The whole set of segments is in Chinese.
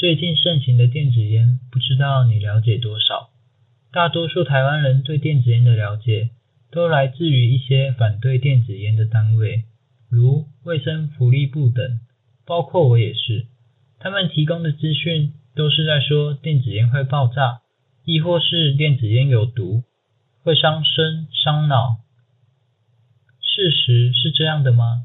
最近盛行的电子烟，不知道你了解多少？大多数台湾人对电子烟的了解，都来自于一些反对电子烟的单位，如卫生福利部等，包括我也是。他们提供的资讯都是在说电子烟会爆炸，亦或是电子烟有毒，会伤身伤脑。事实是这样的吗？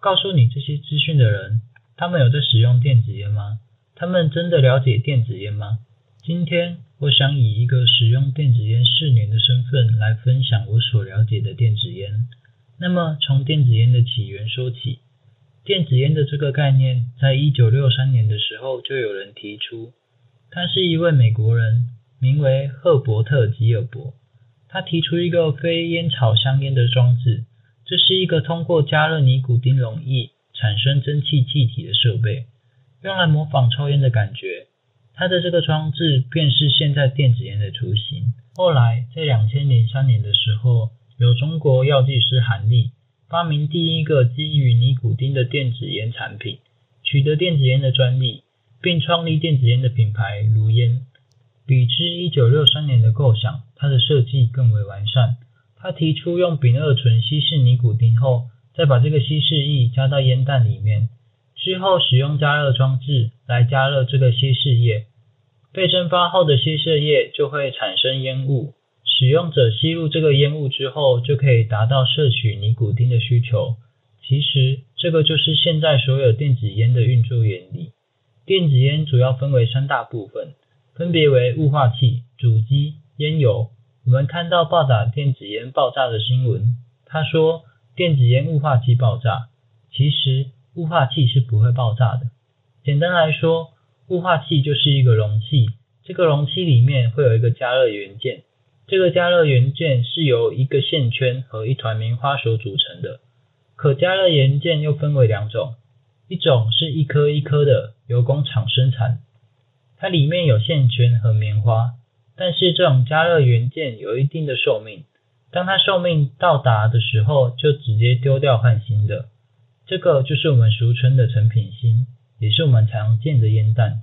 告诉你这些资讯的人，他们有在使用电子烟吗？他们真的了解电子烟吗？今天我想以一个使用电子烟四年的身份来分享我所了解的电子烟。那么从电子烟的起源说起，电子烟的这个概念，在一九六三年的时候就有人提出，他是一位美国人，名为赫伯特·吉尔伯，他提出一个非烟草香烟的装置，这是一个通过加热尼古丁溶液产生蒸汽气体的设备。用来模仿抽烟的感觉，它的这个装置便是现在电子烟的雏形。后来在两千零三年的时候，由中国药剂师韩立发明第一个基于尼古丁的电子烟产品，取得电子烟的专利，并创立电子烟的品牌如烟。比之一九六三年的构想，它的设计更为完善。他提出用丙二醇稀释尼古丁后，再把这个稀释液加到烟弹里面。之后使用加热装置来加热这个稀释液，被蒸发后的稀释液就会产生烟雾。使用者吸入这个烟雾之后，就可以达到摄取尼古丁的需求。其实这个就是现在所有电子烟的运作原理。电子烟主要分为三大部分，分别为雾化器、主机、烟油。我们看到报道电子烟爆炸的新闻，他说电子烟雾化器爆炸，其实。雾化器是不会爆炸的。简单来说，雾化器就是一个容器，这个容器里面会有一个加热元件，这个加热元件是由一个线圈和一团棉花所组成的。可加热元件又分为两种，一种是一颗一颗的，由工厂生产，它里面有线圈和棉花，但是这种加热元件有一定的寿命，当它寿命到达的时候，就直接丢掉换新的。这个就是我们俗称的成品芯，也是我们常见的烟弹，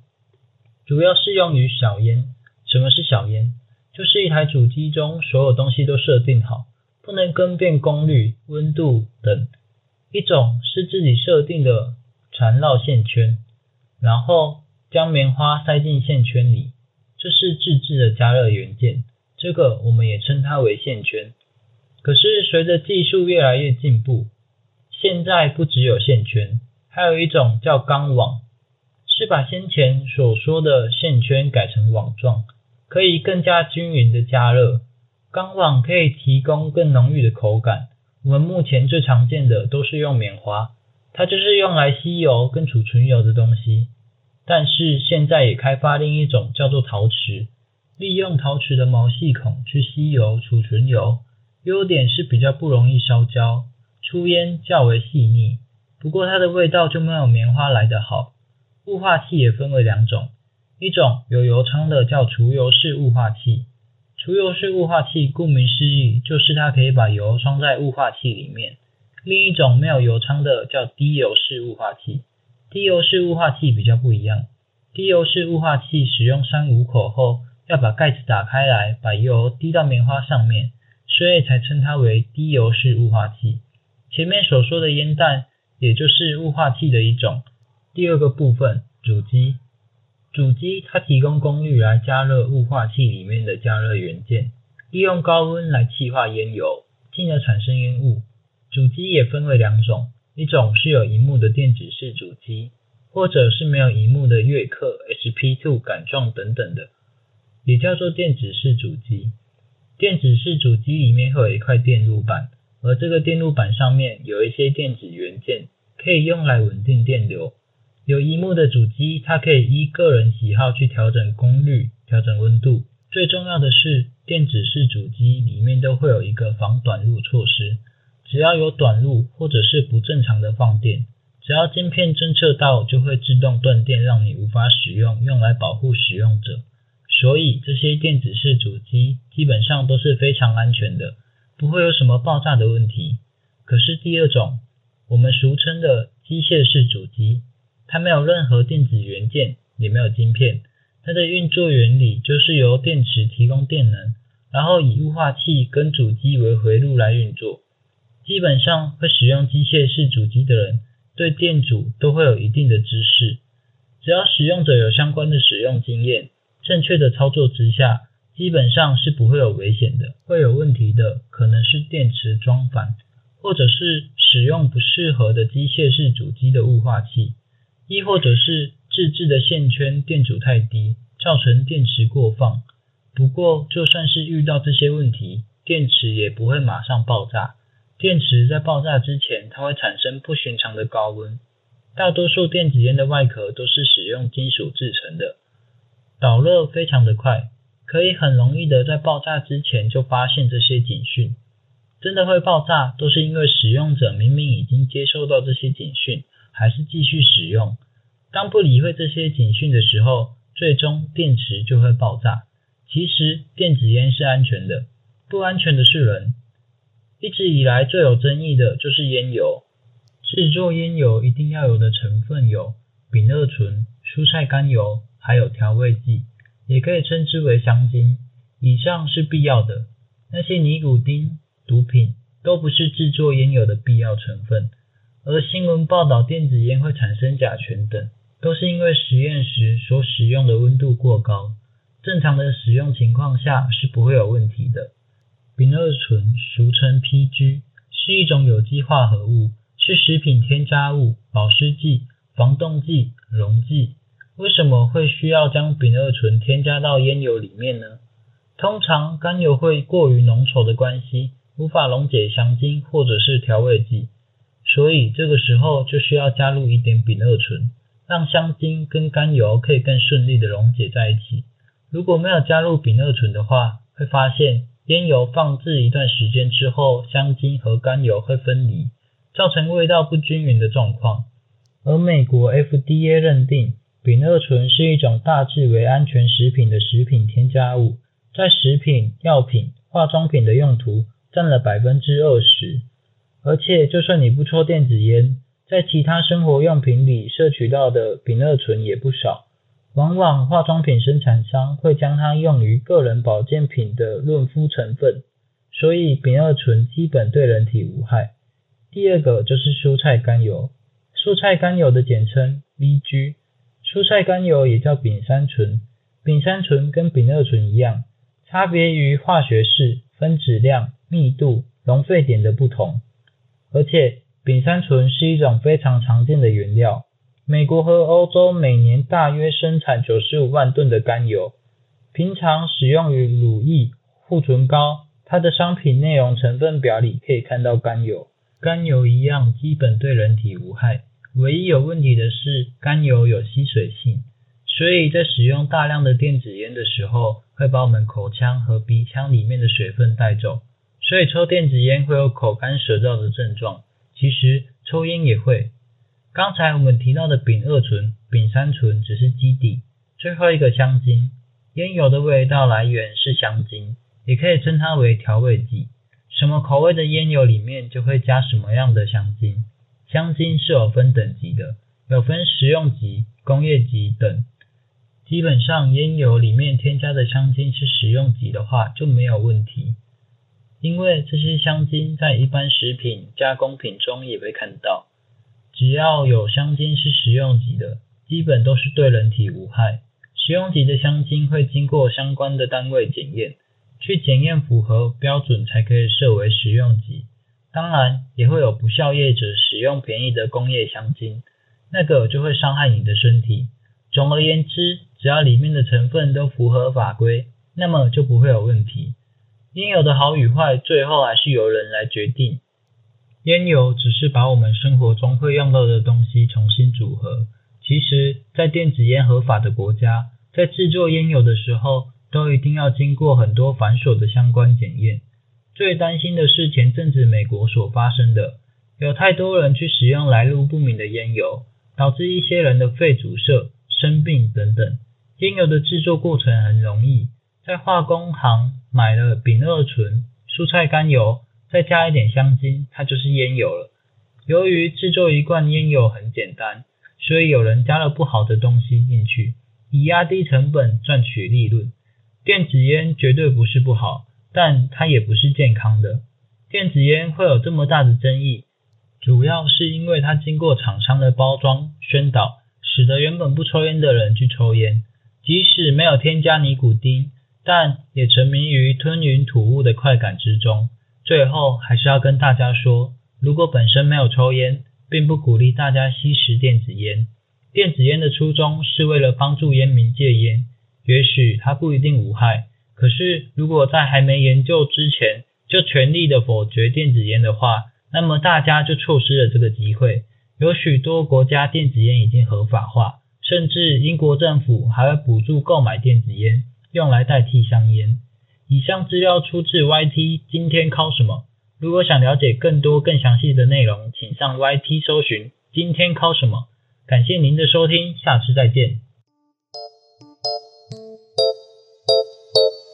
主要适用于小烟。什么是小烟？就是一台主机中所有东西都设定好，不能更变功率、温度等。一种是自己设定的缠绕线圈，然后将棉花塞进线圈里，这是自制的加热元件，这个我们也称它为线圈。可是随着技术越来越进步，现在不只有线圈，还有一种叫钢网，是把先前所说的线圈改成网状，可以更加均匀的加热。钢网可以提供更浓郁的口感。我们目前最常见的都是用棉花，它就是用来吸油跟储存油的东西。但是现在也开发另一种叫做陶瓷，利用陶瓷的毛细孔去吸油储存油，优点是比较不容易烧焦。出烟较为细腻，不过它的味道就没有棉花来得好。雾化器也分为两种，一种有油仓的叫除油式雾化器。除油式雾化器顾名思义，就是它可以把油装在雾化器里面。另一种没有油仓的叫低油式雾化器。低油式雾化器比较不一样，低油式雾化器使用三五口后，要把盖子打开来，把油滴到棉花上面，所以才称它为低油式雾化器。前面所说的烟弹，也就是雾化器的一种。第二个部分，主机。主机它提供功率来加热雾化器里面的加热元件，利用高温来气化烟油，进而产生烟雾。主机也分为两种，一种是有荧幕的电子式主机，或者是没有荧幕的悦刻、SP2 杆状等等的，也叫做电子式主机。电子式主机里面会有一块电路板。而这个电路板上面有一些电子元件，可以用来稳定电流。有萤幕的主机，它可以依个人喜好去调整功率、调整温度。最重要的是，电子式主机里面都会有一个防短路措施，只要有短路或者是不正常的放电，只要晶片侦测到，就会自动断电，让你无法使用，用来保护使用者。所以这些电子式主机基本上都是非常安全的。不会有什么爆炸的问题。可是第二种，我们俗称的机械式主机，它没有任何电子元件，也没有晶片。它的运作原理就是由电池提供电能，然后以雾化器跟主机为回路来运作。基本上会使用机械式主机的人，对电阻都会有一定的知识。只要使用者有相关的使用经验，正确的操作之下，基本上是不会有危险的。会有问题的可能是电池装反，或者是使用不适合的机械式主机的雾化器，亦或者是自制的线圈电阻太低，造成电池过放。不过，就算是遇到这些问题，电池也不会马上爆炸。电池在爆炸之前，它会产生不寻常的高温。大多数电子烟的外壳都是使用金属制成的，导热非常的快，可以很容易的在爆炸之前就发现这些警讯。真的会爆炸，都是因为使用者明明已经接收到这些警讯，还是继续使用。当不理会这些警讯的时候，最终电池就会爆炸。其实电子烟是安全的，不安全的是人。一直以来最有争议的就是烟油。制作烟油一定要有的成分有丙二醇、蔬菜甘油，还有调味剂，也可以称之为香精。以上是必要的。那些尼古丁、毒品都不是制作烟油的必要成分。而新闻报道电子烟会产生甲醛等。都是因为实验时所使用的温度过高，正常的使用情况下是不会有问题的。丙二醇俗称 PG，是一种有机化合物，是食品添加物、保湿剂、防冻剂、溶剂。为什么会需要将丙二醇添加到烟油里面呢？通常甘油会过于浓稠的关系，无法溶解香精或者是调味剂，所以这个时候就需要加入一点丙二醇。让香精跟甘油可以更顺利的溶解在一起。如果没有加入丙二醇的话，会发现烟油放置一段时间之后，香精和甘油会分离，造成味道不均匀的状况。而美国 FDA 认定丙二醇是一种大致为安全食品的食品添加物，在食品、药品、化妆品的用途占了百分之二十。而且，就算你不抽电子烟，在其他生活用品里摄取到的丙二醇也不少，往往化妆品生产商会将它用于个人保健品的润肤成分，所以丙二醇基本对人体无害。第二个就是蔬菜甘油，蔬菜甘油的简称 VG，蔬菜甘油也叫丙三醇，丙三醇跟丙二醇一样，差别于化学式、分子量、密度、熔沸点的不同，而且。丙三醇是一种非常常见的原料，美国和欧洲每年大约生产九十五万吨的甘油，平常使用于乳液、护唇膏。它的商品内容成分表里可以看到甘油，甘油一样基本对人体无害，唯一有问题的是甘油有吸水性，所以在使用大量的电子烟的时候，会把我们口腔和鼻腔里面的水分带走，所以抽电子烟会有口干舌燥的症状。其实抽烟也会。刚才我们提到的丙二醇、丙三醇只是基底，最后一个香精。烟油的味道来源是香精，也可以称它为调味剂。什么口味的烟油里面就会加什么样的香精。香精是有分等级的，有分食用级、工业级等。基本上烟油里面添加的香精是食用级的话就没有问题。因为这些香精在一般食品加工品中也会看到，只要有香精是食用级的，基本都是对人体无害。食用级的香精会经过相关的单位检验，去检验符合标准才可以设为食用级。当然，也会有不孝业者使用便宜的工业香精，那个就会伤害你的身体。总而言之，只要里面的成分都符合法规，那么就不会有问题。烟油的好与坏，最后还是由人来决定。烟油只是把我们生活中会用到的东西重新组合。其实，在电子烟合法的国家，在制作烟油的时候，都一定要经过很多繁琐的相关检验。最担心的是前阵子美国所发生的，有太多人去使用来路不明的烟油，导致一些人的肺阻塞、生病等等。烟油的制作过程很容易。在化工行买了丙二醇、蔬菜甘油，再加一点香精，它就是烟油了。由于制作一罐烟油很简单，所以有人加了不好的东西进去，以压低成本赚取利润。电子烟绝对不是不好，但它也不是健康的。电子烟会有这么大的争议，主要是因为它经过厂商的包装宣导，使得原本不抽烟的人去抽烟，即使没有添加尼古丁，但也沉迷于吞云吐雾的快感之中。最后还是要跟大家说，如果本身没有抽烟，并不鼓励大家吸食电子烟。电子烟的初衷是为了帮助烟民戒烟，也许它不一定无害。可是如果在还没研究之前就全力的否决电子烟的话，那么大家就错失了这个机会。有许多国家电子烟已经合法化，甚至英国政府还会补助购买电子烟，用来代替香烟。以上资料出自 YT，今天考什么？如果想了解更多更详细的内容，请上 YT 搜寻今天考什么。感谢您的收听，下次再见。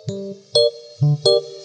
Thank you.